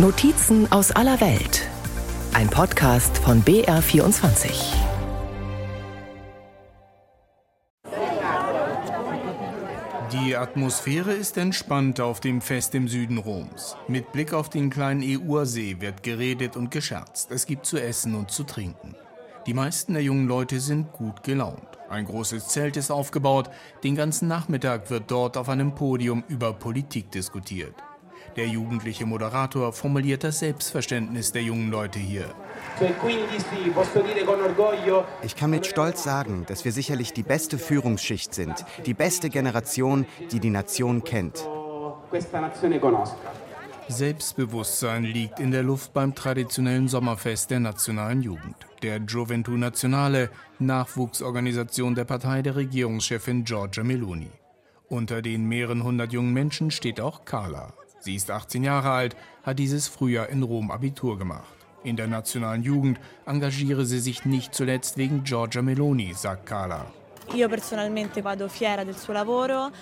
Notizen aus aller Welt. Ein Podcast von BR24. Die Atmosphäre ist entspannt auf dem Fest im Süden Roms. Mit Blick auf den kleinen Eursee wird geredet und gescherzt. Es gibt zu essen und zu trinken. Die meisten der jungen Leute sind gut gelaunt. Ein großes Zelt ist aufgebaut. Den ganzen Nachmittag wird dort auf einem Podium über Politik diskutiert. Der jugendliche Moderator formuliert das Selbstverständnis der jungen Leute hier. Ich kann mit Stolz sagen, dass wir sicherlich die beste Führungsschicht sind, die beste Generation, die die Nation kennt. Selbstbewusstsein liegt in der Luft beim traditionellen Sommerfest der nationalen Jugend. Der Gioventù Nazionale, Nachwuchsorganisation der Partei der Regierungschefin Giorgia Meloni. Unter den mehreren hundert jungen Menschen steht auch Carla, Sie ist 18 Jahre alt, hat dieses Frühjahr in Rom Abitur gemacht. In der nationalen Jugend engagiere sie sich nicht zuletzt wegen Giorgia Meloni, sagt Carla.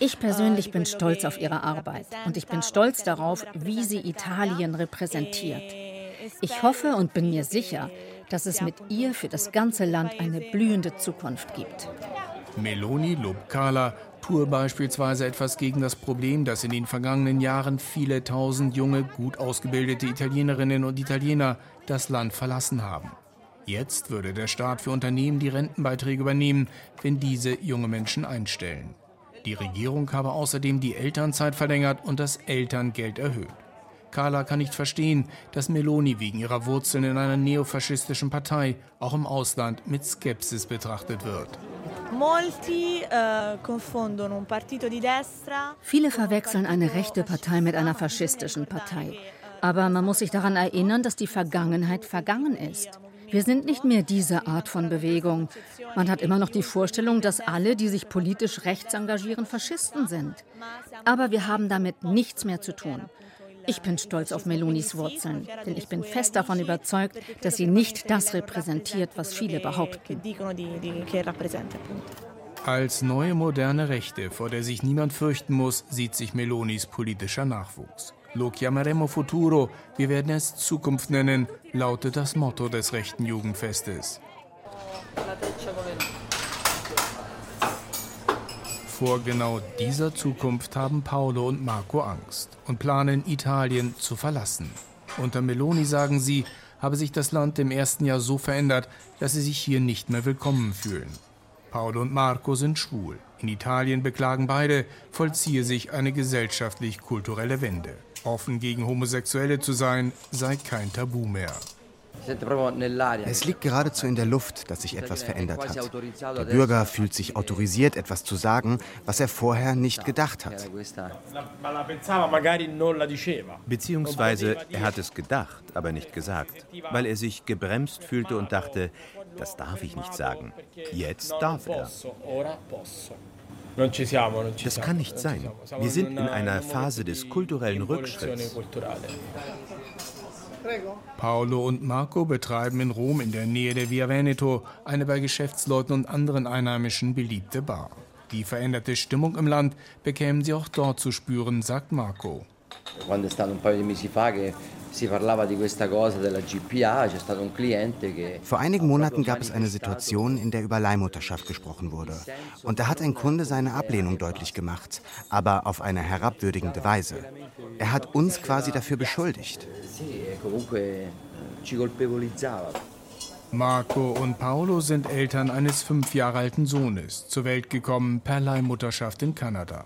Ich persönlich bin stolz auf ihre Arbeit und ich bin stolz darauf, wie sie Italien repräsentiert. Ich hoffe und bin mir sicher, dass es mit ihr für das ganze Land eine blühende Zukunft gibt. Meloni lobt Carla tue beispielsweise etwas gegen das Problem, dass in den vergangenen Jahren viele tausend junge, gut ausgebildete Italienerinnen und Italiener das Land verlassen haben. Jetzt würde der Staat für Unternehmen die Rentenbeiträge übernehmen, wenn diese junge Menschen einstellen. Die Regierung habe außerdem die Elternzeit verlängert und das Elterngeld erhöht. Carla kann nicht verstehen, dass Meloni wegen ihrer Wurzeln in einer neofaschistischen Partei auch im Ausland mit Skepsis betrachtet wird. Eh, Viele verwechseln eine rechte Partei mit einer faschistischen Partei. Aber man muss sich daran erinnern, dass die Vergangenheit vergangen ist. Wir sind nicht mehr diese Art von Bewegung. Man hat immer noch die Vorstellung, dass alle, die sich politisch rechts engagieren, Faschisten sind. Aber wir haben damit nichts mehr zu tun. Ich bin stolz auf Melonis Wurzeln, denn ich bin fest davon überzeugt, dass sie nicht das repräsentiert, was viele behaupten. Als neue moderne Rechte, vor der sich niemand fürchten muss, sieht sich Melonis politischer Nachwuchs. Lo chiameremo futuro, wir werden es Zukunft nennen, lautet das Motto des rechten Jugendfestes. Vor genau dieser Zukunft haben Paolo und Marco Angst und planen, Italien zu verlassen. Unter Meloni sagen sie, habe sich das Land im ersten Jahr so verändert, dass sie sich hier nicht mehr willkommen fühlen. Paolo und Marco sind schwul. In Italien beklagen beide, vollziehe sich eine gesellschaftlich-kulturelle Wende. Offen gegen Homosexuelle zu sein, sei kein Tabu mehr. Es liegt geradezu in der Luft, dass sich etwas verändert hat. Der Bürger fühlt sich autorisiert, etwas zu sagen, was er vorher nicht gedacht hat. Beziehungsweise er hat es gedacht, aber nicht gesagt, weil er sich gebremst fühlte und dachte, das darf ich nicht sagen. Jetzt darf er. Das kann nicht sein. Wir sind in einer Phase des kulturellen Rückschritts. Paolo und Marco betreiben in Rom in der Nähe der Via Veneto eine bei Geschäftsleuten und anderen Einheimischen beliebte Bar. Die veränderte Stimmung im Land bekämen sie auch dort zu spüren, sagt Marco. Quando è stato un paio di mesi fa che vor einigen Monaten gab es eine Situation, in der über Leihmutterschaft gesprochen wurde. Und da hat ein Kunde seine Ablehnung deutlich gemacht, aber auf eine herabwürdigende Weise. Er hat uns quasi dafür beschuldigt. Marco und Paolo sind Eltern eines fünf Jahre alten Sohnes, zur Welt gekommen per Leihmutterschaft in Kanada.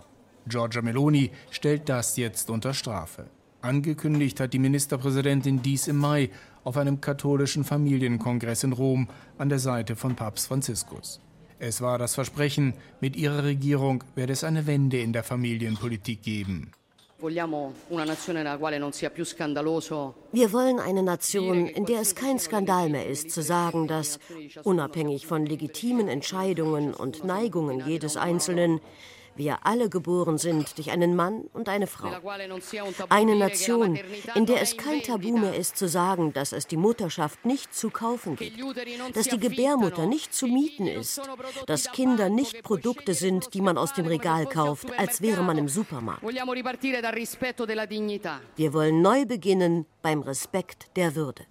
Giorgia Meloni stellt das jetzt unter Strafe. Angekündigt hat die Ministerpräsidentin dies im Mai auf einem katholischen Familienkongress in Rom an der Seite von Papst Franziskus. Es war das Versprechen, mit ihrer Regierung werde es eine Wende in der Familienpolitik geben. Wir wollen eine Nation, in der es kein Skandal mehr ist, zu sagen, dass, unabhängig von legitimen Entscheidungen und Neigungen jedes Einzelnen, wir alle geboren sind durch einen Mann und eine Frau. Eine Nation, in der es kein Tabu mehr ist zu sagen, dass es die Mutterschaft nicht zu kaufen gibt, dass die Gebärmutter nicht zu mieten ist, dass Kinder nicht Produkte sind, die man aus dem Regal kauft, als wäre man im Supermarkt. Wir wollen neu beginnen beim Respekt der Würde.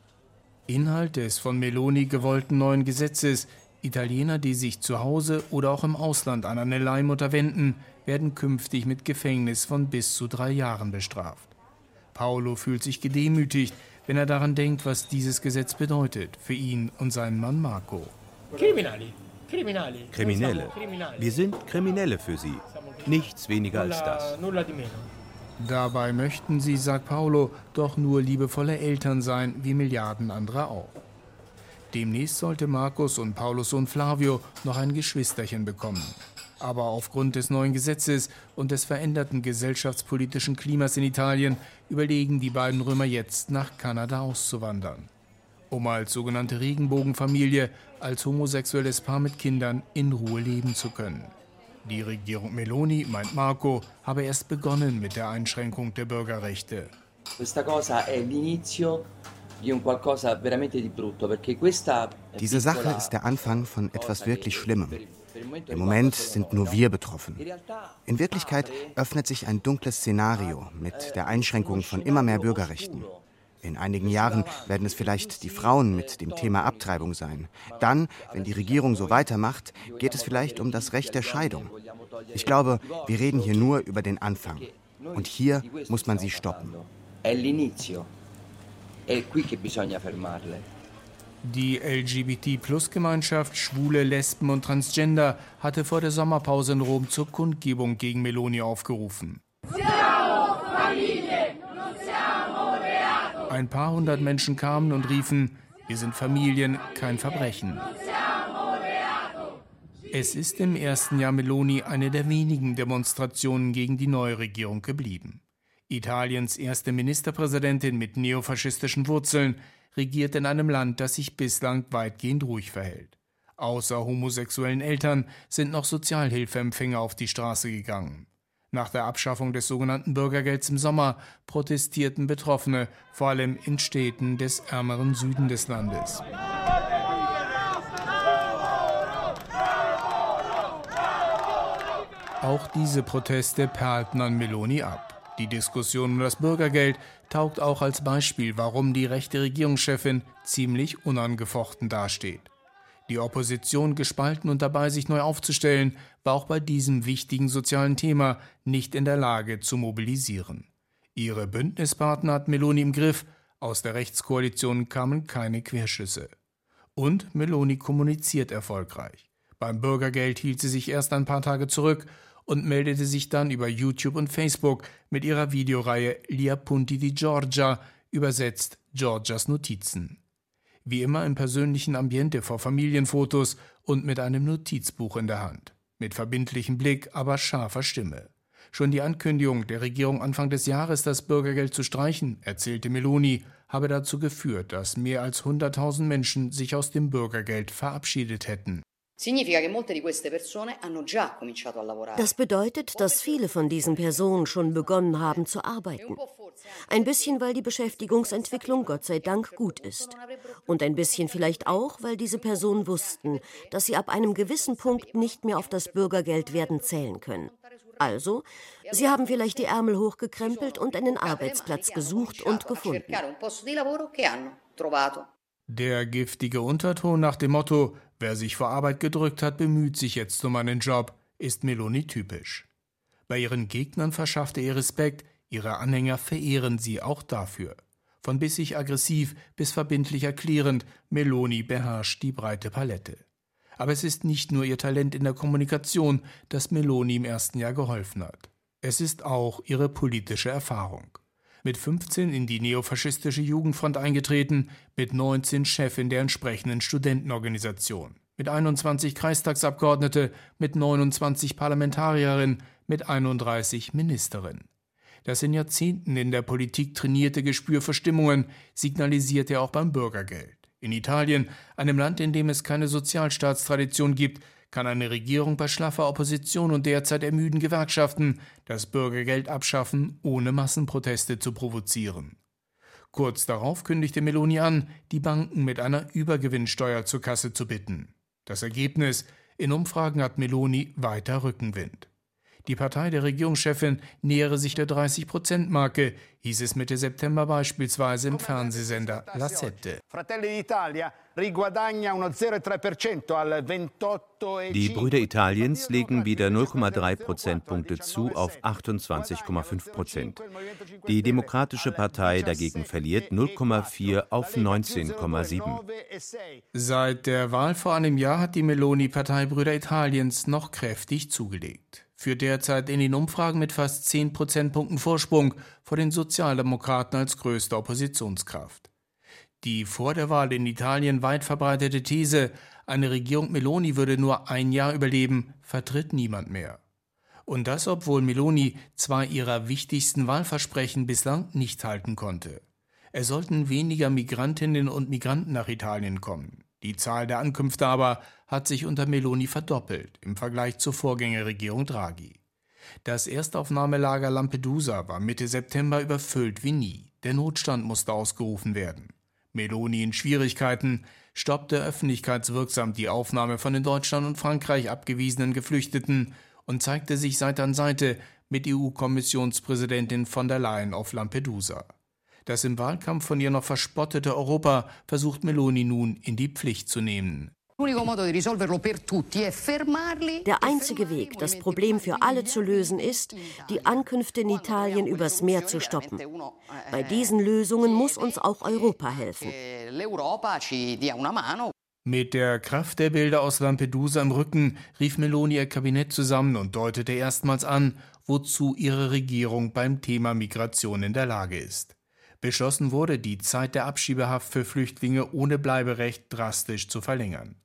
Inhalt des von Meloni gewollten neuen Gesetzes Italiener, die sich zu Hause oder auch im Ausland an eine Leihmutter wenden, werden künftig mit Gefängnis von bis zu drei Jahren bestraft. Paolo fühlt sich gedemütigt, wenn er daran denkt, was dieses Gesetz bedeutet für ihn und seinen Mann Marco. Kriminelle. Wir sind Kriminelle für sie. Nichts weniger als das. Dabei möchten sie, sagt Paolo, doch nur liebevolle Eltern sein, wie Milliarden anderer auch. Demnächst sollte Markus und Paulus Sohn Flavio noch ein Geschwisterchen bekommen. Aber aufgrund des neuen Gesetzes und des veränderten gesellschaftspolitischen Klimas in Italien überlegen die beiden Römer jetzt nach Kanada auszuwandern, um als sogenannte Regenbogenfamilie, als homosexuelles Paar mit Kindern in Ruhe leben zu können. Die Regierung Meloni, meint Marco, habe erst begonnen mit der Einschränkung der Bürgerrechte. Questa cosa è l'inizio diese Sache ist der Anfang von etwas wirklich Schlimmem. Im Moment sind nur wir betroffen. In Wirklichkeit öffnet sich ein dunkles Szenario mit der Einschränkung von immer mehr Bürgerrechten. In einigen Jahren werden es vielleicht die Frauen mit dem Thema Abtreibung sein. Dann, wenn die Regierung so weitermacht, geht es vielleicht um das Recht der Scheidung. Ich glaube, wir reden hier nur über den Anfang. Und hier muss man sie stoppen. È qui che bisogna fermarle. Die LGBT-Plus-Gemeinschaft, Schwule, Lesben und Transgender hatte vor der Sommerpause in Rom zur Kundgebung gegen Meloni aufgerufen. Ein paar hundert Menschen kamen und riefen, wir sind Familien, kein Verbrechen. Es ist im ersten Jahr Meloni eine der wenigen Demonstrationen gegen die neue Regierung geblieben. Italiens erste Ministerpräsidentin mit neofaschistischen Wurzeln regiert in einem Land, das sich bislang weitgehend ruhig verhält. Außer homosexuellen Eltern sind noch Sozialhilfeempfänger auf die Straße gegangen. Nach der Abschaffung des sogenannten Bürgergelds im Sommer protestierten Betroffene, vor allem in Städten des ärmeren Süden des Landes. Auch diese Proteste perlten an Meloni ab. Die Diskussion um das Bürgergeld taugt auch als Beispiel, warum die rechte Regierungschefin ziemlich unangefochten dasteht. Die Opposition gespalten und dabei sich neu aufzustellen, war auch bei diesem wichtigen sozialen Thema nicht in der Lage zu mobilisieren. Ihre Bündnispartner hat Meloni im Griff, aus der Rechtskoalition kamen keine Querschüsse. Und Meloni kommuniziert erfolgreich. Beim Bürgergeld hielt sie sich erst ein paar Tage zurück und meldete sich dann über YouTube und Facebook mit ihrer Videoreihe Gli Appunti di Giorgia, übersetzt Georgias Notizen. Wie immer im persönlichen Ambiente vor Familienfotos und mit einem Notizbuch in der Hand. Mit verbindlichem Blick, aber scharfer Stimme. Schon die Ankündigung der Regierung Anfang des Jahres, das Bürgergeld zu streichen, erzählte Meloni, habe dazu geführt, dass mehr als 100.000 Menschen sich aus dem Bürgergeld verabschiedet hätten. Das bedeutet, dass viele von diesen Personen schon begonnen haben zu arbeiten. Ein bisschen, weil die Beschäftigungsentwicklung Gott sei Dank gut ist. Und ein bisschen vielleicht auch, weil diese Personen wussten, dass sie ab einem gewissen Punkt nicht mehr auf das Bürgergeld werden zählen können. Also, sie haben vielleicht die Ärmel hochgekrempelt und einen Arbeitsplatz gesucht und gefunden. Der giftige Unterton nach dem Motto, wer sich vor Arbeit gedrückt hat, bemüht sich jetzt um einen Job, ist Meloni typisch. Bei ihren Gegnern verschaffte ihr Respekt, ihre Anhänger verehren sie auch dafür. Von bissig aggressiv bis verbindlich erklärend, Meloni beherrscht die breite Palette. Aber es ist nicht nur ihr Talent in der Kommunikation, das Meloni im ersten Jahr geholfen hat. Es ist auch ihre politische Erfahrung mit 15 in die neofaschistische Jugendfront eingetreten, mit 19 Chefin der entsprechenden Studentenorganisation, mit 21 Kreistagsabgeordnete, mit 29 Parlamentarierinnen, mit 31 Ministerin. Das in Jahrzehnten in der Politik trainierte Gespür für Stimmungen signalisiert er auch beim Bürgergeld. In Italien, einem Land, in dem es keine Sozialstaatstradition gibt, kann eine Regierung bei schlaffer Opposition und derzeit ermüden Gewerkschaften das Bürgergeld abschaffen, ohne Massenproteste zu provozieren. Kurz darauf kündigte Meloni an, die Banken mit einer Übergewinnsteuer zur Kasse zu bitten. Das Ergebnis: In Umfragen hat Meloni weiter Rückenwind. Die Partei der Regierungschefin nähere sich der 30-Prozent-Marke, hieß es Mitte September beispielsweise im Fernsehsender La Sette. Die Brüder Italiens legen wieder 0,3 Prozentpunkte zu auf 28,5 Prozent. Die Demokratische Partei dagegen verliert 0,4 auf 19,7. Seit der Wahl vor einem Jahr hat die Meloni-Partei Brüder Italiens noch kräftig zugelegt führt derzeit in den Umfragen mit fast 10 Prozentpunkten Vorsprung vor den Sozialdemokraten als größte Oppositionskraft. Die vor der Wahl in Italien weit verbreitete These, eine Regierung Meloni würde nur ein Jahr überleben, vertritt niemand mehr. Und das, obwohl Meloni zwei ihrer wichtigsten Wahlversprechen bislang nicht halten konnte. Es sollten weniger Migrantinnen und Migranten nach Italien kommen. Die Zahl der Ankünfte aber hat sich unter Meloni verdoppelt im Vergleich zur Vorgängerregierung Draghi. Das Erstaufnahmelager Lampedusa war Mitte September überfüllt wie nie. Der Notstand musste ausgerufen werden. Meloni in Schwierigkeiten stoppte öffentlichkeitswirksam die Aufnahme von in Deutschland und Frankreich abgewiesenen Geflüchteten und zeigte sich Seite an Seite mit EU-Kommissionspräsidentin von der Leyen auf Lampedusa. Das im Wahlkampf von ihr noch verspottete Europa versucht Meloni nun in die Pflicht zu nehmen. Der einzige Weg, das Problem für alle zu lösen, ist, die Ankünfte in Italien übers Meer zu stoppen. Bei diesen Lösungen muss uns auch Europa helfen. Mit der Kraft der Bilder aus Lampedusa im Rücken rief Meloni ihr Kabinett zusammen und deutete erstmals an, wozu ihre Regierung beim Thema Migration in der Lage ist. Beschlossen wurde, die Zeit der Abschiebehaft für Flüchtlinge ohne Bleiberecht drastisch zu verlängern.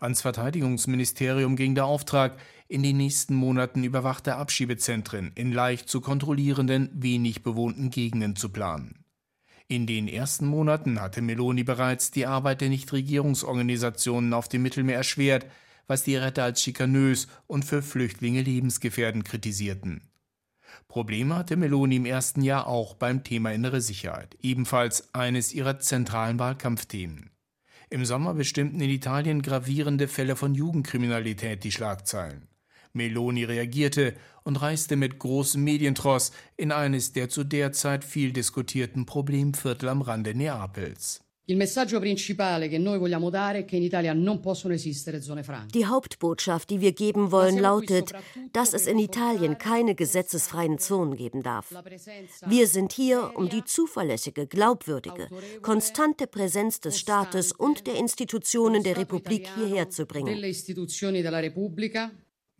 Ans Verteidigungsministerium ging der Auftrag, in den nächsten Monaten überwachte Abschiebezentren in leicht zu kontrollierenden, wenig bewohnten Gegenden zu planen. In den ersten Monaten hatte Meloni bereits die Arbeit der Nichtregierungsorganisationen auf dem Mittelmeer erschwert, was die Retter als schikanös und für Flüchtlinge lebensgefährdend kritisierten. Probleme hatte Meloni im ersten Jahr auch beim Thema innere Sicherheit, ebenfalls eines ihrer zentralen Wahlkampfthemen. Im Sommer bestimmten in Italien gravierende Fälle von Jugendkriminalität die Schlagzeilen. Meloni reagierte und reiste mit großem Medientross in eines der zu der Zeit viel diskutierten Problemviertel am Rande Neapels. Die Hauptbotschaft, die wir geben wollen, lautet, dass es in Italien keine gesetzesfreien Zonen geben darf. Wir sind hier, um die zuverlässige, glaubwürdige, konstante Präsenz des Staates und der Institutionen der Republik hierher zu bringen.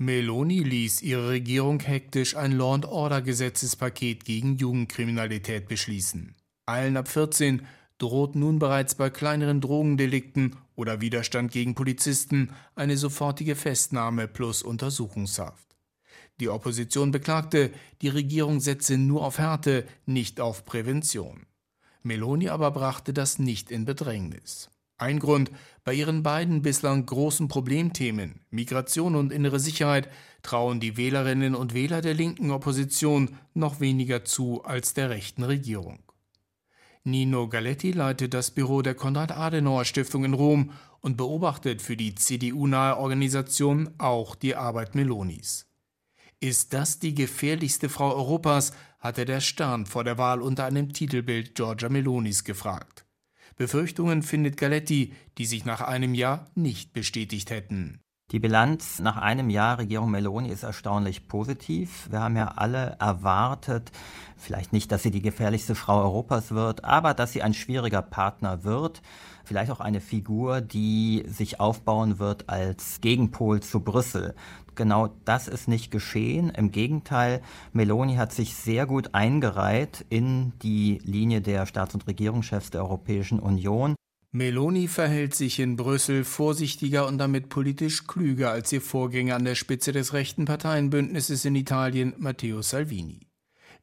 Meloni ließ ihre Regierung hektisch ein Law-and-Order-Gesetzespaket gegen Jugendkriminalität beschließen. Allen ab 14 droht nun bereits bei kleineren Drogendelikten oder Widerstand gegen Polizisten eine sofortige Festnahme plus Untersuchungshaft. Die Opposition beklagte, die Regierung setze nur auf Härte, nicht auf Prävention. Meloni aber brachte das nicht in Bedrängnis. Ein Grund, bei ihren beiden bislang großen Problemthemen Migration und innere Sicherheit trauen die Wählerinnen und Wähler der linken Opposition noch weniger zu als der rechten Regierung. Nino Galetti leitet das Büro der Konrad-Adenauer-Stiftung in Rom und beobachtet für die CDU-nahe Organisation auch die Arbeit Melonis. Ist das die gefährlichste Frau Europas, hatte der Stern vor der Wahl unter einem Titelbild Giorgia Melonis gefragt. Befürchtungen findet Galetti, die sich nach einem Jahr nicht bestätigt hätten. Die Bilanz nach einem Jahr Regierung Meloni ist erstaunlich positiv. Wir haben ja alle erwartet, vielleicht nicht, dass sie die gefährlichste Frau Europas wird, aber dass sie ein schwieriger Partner wird. Vielleicht auch eine Figur, die sich aufbauen wird als Gegenpol zu Brüssel. Genau das ist nicht geschehen. Im Gegenteil, Meloni hat sich sehr gut eingereiht in die Linie der Staats- und Regierungschefs der Europäischen Union. Meloni verhält sich in Brüssel vorsichtiger und damit politisch klüger als ihr Vorgänger an der Spitze des rechten Parteienbündnisses in Italien, Matteo Salvini.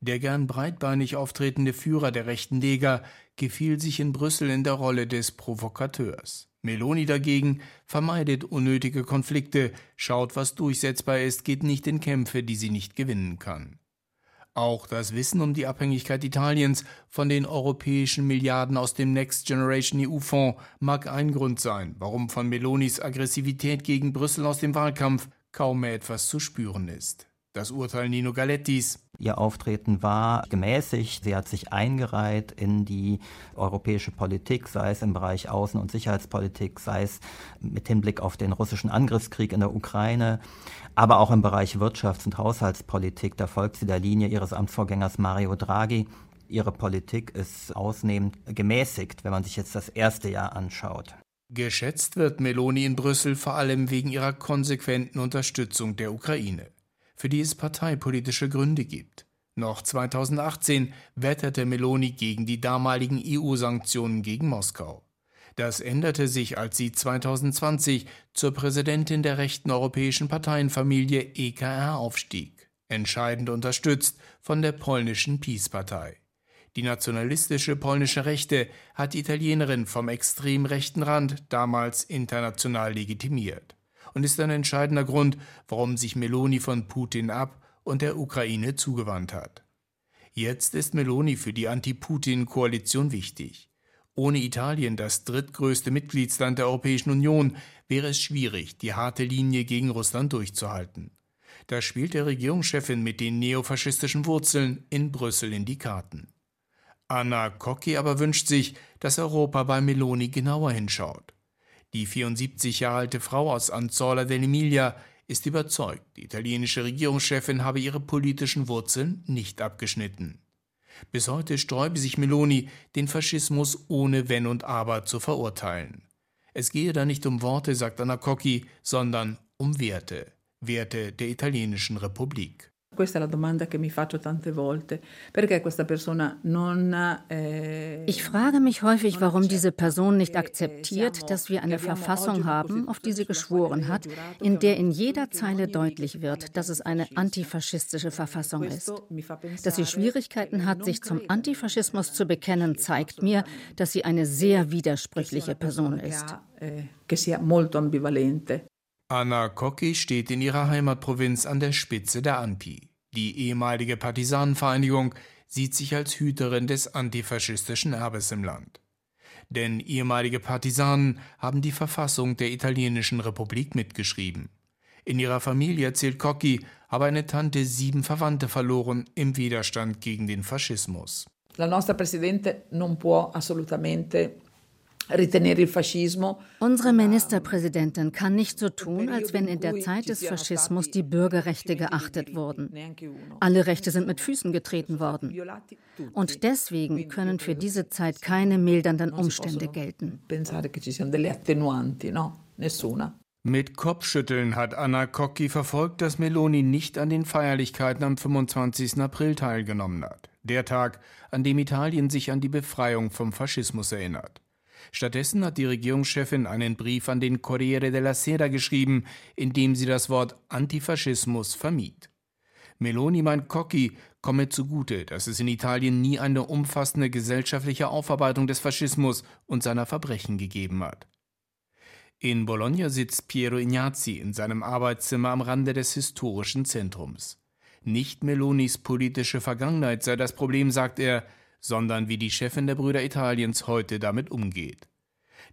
Der gern breitbeinig auftretende Führer der rechten Lega gefiel sich in Brüssel in der Rolle des Provokateurs. Meloni dagegen vermeidet unnötige Konflikte, schaut, was durchsetzbar ist, geht nicht in Kämpfe, die sie nicht gewinnen kann. Auch das Wissen um die Abhängigkeit Italiens von den europäischen Milliarden aus dem Next Generation EU-Fonds mag ein Grund sein, warum von Melonis Aggressivität gegen Brüssel aus dem Wahlkampf kaum mehr etwas zu spüren ist. Das Urteil Nino Galettis. Ihr Auftreten war gemäßigt. Sie hat sich eingereiht in die europäische Politik, sei es im Bereich Außen- und Sicherheitspolitik, sei es mit Hinblick auf den russischen Angriffskrieg in der Ukraine, aber auch im Bereich Wirtschafts- und Haushaltspolitik. Da folgt sie der Linie ihres Amtsvorgängers Mario Draghi. Ihre Politik ist ausnehmend gemäßigt, wenn man sich jetzt das erste Jahr anschaut. Geschätzt wird Meloni in Brüssel vor allem wegen ihrer konsequenten Unterstützung der Ukraine für die es parteipolitische Gründe gibt. Noch 2018 wetterte Meloni gegen die damaligen EU-Sanktionen gegen Moskau. Das änderte sich, als sie 2020 zur Präsidentin der rechten europäischen Parteienfamilie EKR aufstieg, entscheidend unterstützt von der polnischen Peace-Partei. Die nationalistische polnische Rechte hat die Italienerin vom extrem rechten Rand damals international legitimiert und ist ein entscheidender Grund, warum sich Meloni von Putin ab und der Ukraine zugewandt hat. Jetzt ist Meloni für die Anti-Putin-Koalition wichtig. Ohne Italien, das drittgrößte Mitgliedsland der Europäischen Union, wäre es schwierig, die harte Linie gegen Russland durchzuhalten. Da spielt der Regierungschefin mit den neofaschistischen Wurzeln in Brüssel in die Karten. Anna Cocchi aber wünscht sich, dass Europa bei Meloni genauer hinschaut. Die 74 Jahre alte Frau aus Anzola dell'Emilia ist überzeugt, die italienische Regierungschefin habe ihre politischen Wurzeln nicht abgeschnitten. Bis heute sträube sich Meloni, den Faschismus ohne Wenn und Aber zu verurteilen. Es gehe da nicht um Worte, sagt Anna Cocchi, sondern um Werte, Werte der italienischen Republik. Questa è la domanda che mi faccio tante volte. Perché questa persona non, eh, ich frage mich häufig, warum diese Person nicht akzeptiert, dass wir eine Verfassung haben, auf die sie geschworen hat, in der in jeder Zeile deutlich wird, dass es eine antifaschistische Verfassung ist. Dass sie Schwierigkeiten hat, sich zum Antifaschismus zu bekennen, zeigt mir, dass sie eine sehr widersprüchliche Person ist. Eh, che sia molto ambivalente. Anna Cocchi steht in ihrer Heimatprovinz an der Spitze der ANPI. Die ehemalige Partisanenvereinigung sieht sich als Hüterin des antifaschistischen Erbes im Land. Denn ehemalige Partisanen haben die Verfassung der italienischen Republik mitgeschrieben. In ihrer Familie erzählt Cocchi, habe eine Tante sieben Verwandte verloren im Widerstand gegen den Faschismus. La nostra Presidente non può assolutamente Unsere Ministerpräsidentin kann nicht so tun, als wenn in der Zeit des Faschismus die Bürgerrechte geachtet wurden. Alle Rechte sind mit Füßen getreten worden. Und deswegen können für diese Zeit keine mildernden Umstände gelten. Mit Kopfschütteln hat Anna Cocchi verfolgt, dass Meloni nicht an den Feierlichkeiten am 25. April teilgenommen hat. Der Tag, an dem Italien sich an die Befreiung vom Faschismus erinnert. Stattdessen hat die Regierungschefin einen Brief an den Corriere della Sera geschrieben, in dem sie das Wort Antifaschismus vermied. Meloni meint Cocchi komme zugute, dass es in Italien nie eine umfassende gesellschaftliche Aufarbeitung des Faschismus und seiner Verbrechen gegeben hat. In Bologna sitzt Piero Ignazzi in seinem Arbeitszimmer am Rande des historischen Zentrums. Nicht Melonis politische Vergangenheit sei das Problem, sagt er, sondern wie die Chefin der Brüder Italiens heute damit umgeht.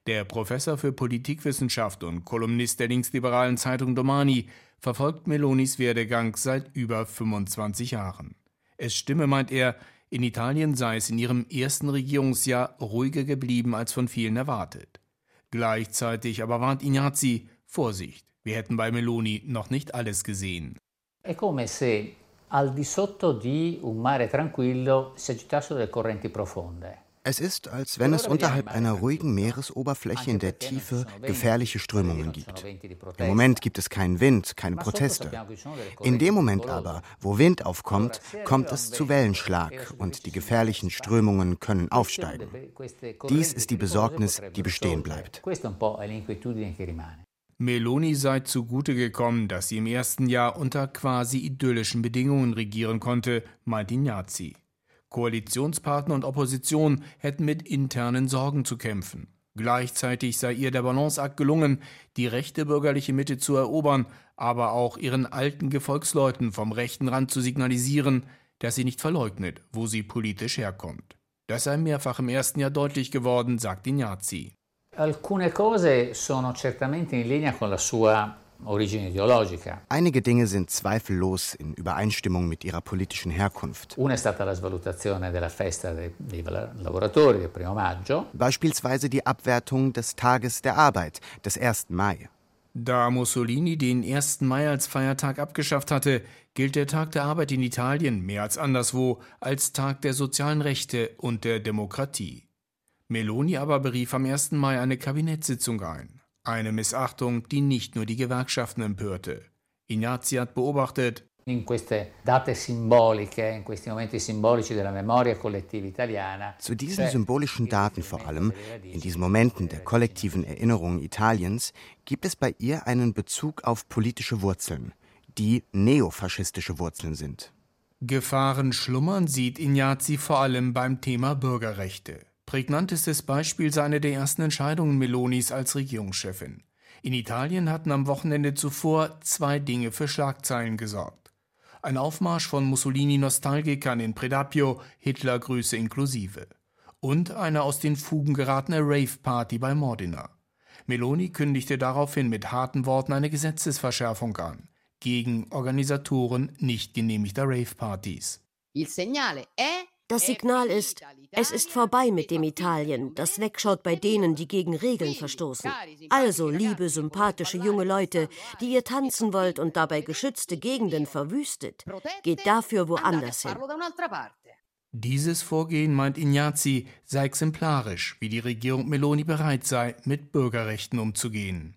Der Professor für Politikwissenschaft und Kolumnist der linksliberalen Zeitung Domani verfolgt Melonis Werdegang seit über 25 Jahren. Es stimme, meint er, in Italien sei es in ihrem ersten Regierungsjahr ruhiger geblieben als von vielen erwartet. Gleichzeitig aber warnt Ignazzi, Vorsicht, wir hätten bei Meloni noch nicht alles gesehen. È come se al di sotto di un mare tranquillo si agitassero delle correnti profonde. Es ist, als wenn es unterhalb einer ruhigen Meeresoberfläche in der Tiefe gefährliche Strömungen gibt. Im Moment gibt es keinen Wind, keine Proteste. In dem Moment aber, wo Wind aufkommt, kommt es zu Wellenschlag und die gefährlichen Strömungen können aufsteigen. Dies ist die Besorgnis, die bestehen bleibt. Meloni sei zugute gekommen, dass sie im ersten Jahr unter quasi idyllischen Bedingungen regieren konnte, meint Ignazzi. Koalitionspartner und Opposition hätten mit internen Sorgen zu kämpfen. Gleichzeitig sei ihr der Balanceakt gelungen, die rechte bürgerliche Mitte zu erobern, aber auch ihren alten Gefolgsleuten vom rechten Rand zu signalisieren, dass sie nicht verleugnet, wo sie politisch herkommt. Das sei mehrfach im ersten Jahr deutlich geworden, sagt Ignazzi. Alcune cose sono certamente in linea con la sua origine ideologica. Einige Dinge sind zweifellos in Übereinstimmung mit ihrer politischen Herkunft. Una è stata la svalutazione della festa dei, dei lavoratori del primo maggio. Beispielsweise die Abwertung des Tages der Arbeit, des 1. Mai. Da Mussolini den 1. Mai als Feiertag abgeschafft hatte, gilt der Tag der Arbeit in Italien mehr als anderswo als Tag der sozialen Rechte und der Demokratie. Meloni aber berief am 1. Mai eine Kabinettssitzung ein. Eine Missachtung, die nicht nur die Gewerkschaften empörte. Ignazzi hat beobachtet, in queste date simboliche, in questi momenti simbolici della memoria collettiva italiana. Zu diesen symbolischen Daten vor allem, in diesen Momenten der kollektiven Erinnerung Italiens, gibt es bei ihr einen Bezug auf politische Wurzeln, die neofaschistische Wurzeln sind. Gefahren schlummern sieht Ignazzi vor allem beim Thema Bürgerrechte. Prägnantestes Beispiel sei eine der ersten Entscheidungen Melonis als Regierungschefin. In Italien hatten am Wochenende zuvor zwei Dinge für Schlagzeilen gesorgt. Ein Aufmarsch von Mussolini-Nostalgikern in Predapio, Hitlergrüße inklusive. Und eine aus den Fugen geratene Rave-Party bei Modena. Meloni kündigte daraufhin mit harten Worten eine Gesetzesverschärfung an gegen Organisatoren nicht genehmigter Rave-Partys. Il segnale è das Signal ist, es ist vorbei mit dem Italien, das wegschaut bei denen, die gegen Regeln verstoßen. Also, liebe, sympathische junge Leute, die ihr tanzen wollt und dabei geschützte Gegenden verwüstet, geht dafür woanders hin. Dieses Vorgehen, meint Ignazzi, sei exemplarisch, wie die Regierung Meloni bereit sei, mit Bürgerrechten umzugehen.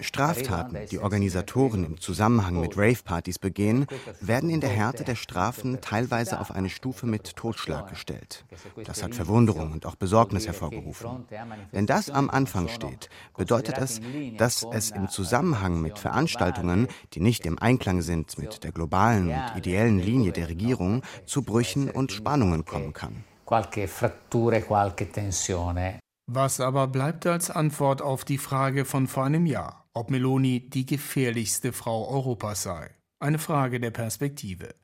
Straftaten, die Organisatoren im Zusammenhang mit Rave-Partys begehen, werden in der Härte der Strafen teilweise auf eine Stufe mit Totschlag gestellt. Das hat Verwunderung und auch Besorgnis hervorgerufen. Wenn das am Anfang steht, bedeutet es, dass es im Zusammenhang mit Veranstaltungen, die nicht im Einklang sind mit der globalen und ideellen Linie der Regierung, zu Brüchen und Spannungen kommen kann. Qualche fratture, qualche tensione was aber bleibt als Antwort auf die Frage von vor einem Jahr, ob Meloni die gefährlichste Frau Europas sei? Eine Frage der Perspektive.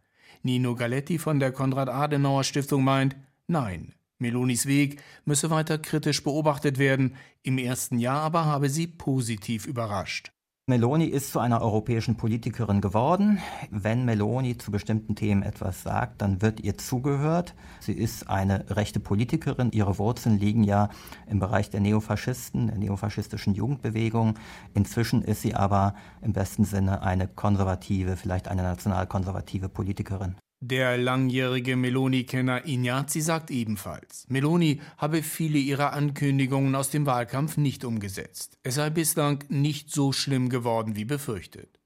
Nino Galetti von der Konrad-Adenauer-Stiftung meint, nein, Melonis Weg müsse weiter kritisch beobachtet werden, im ersten Jahr aber habe sie positiv überrascht. Meloni ist zu einer europäischen Politikerin geworden. Wenn Meloni zu bestimmten Themen etwas sagt, dann wird ihr zugehört. Sie ist eine rechte Politikerin. Ihre Wurzeln liegen ja im Bereich der Neofaschisten, der neofaschistischen Jugendbewegung. Inzwischen ist sie aber im besten Sinne eine konservative, vielleicht eine nationalkonservative Politikerin. Der langjährige Meloni-Kenner Ignazzi sagt ebenfalls, Meloni habe viele ihrer Ankündigungen aus dem Wahlkampf nicht umgesetzt. Es sei bislang nicht so schlimm geworden wie befürchtet.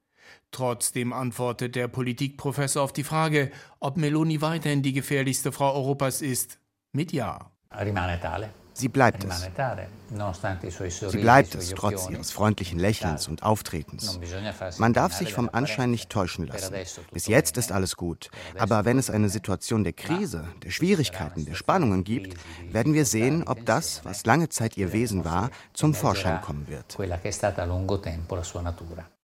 Trotzdem antwortet der Politikprofessor auf die Frage, ob Meloni weiterhin die gefährlichste Frau Europas ist, mit Ja. Rimane tale. Sie bleibt es. Sie bleibt es trotz ihres freundlichen Lächelns und Auftretens. Man darf sich vom Anschein nicht täuschen lassen. Bis jetzt ist alles gut. Aber wenn es eine Situation der Krise, der Schwierigkeiten, der Spannungen gibt, werden wir sehen, ob das, was lange Zeit ihr Wesen war, zum Vorschein kommen wird.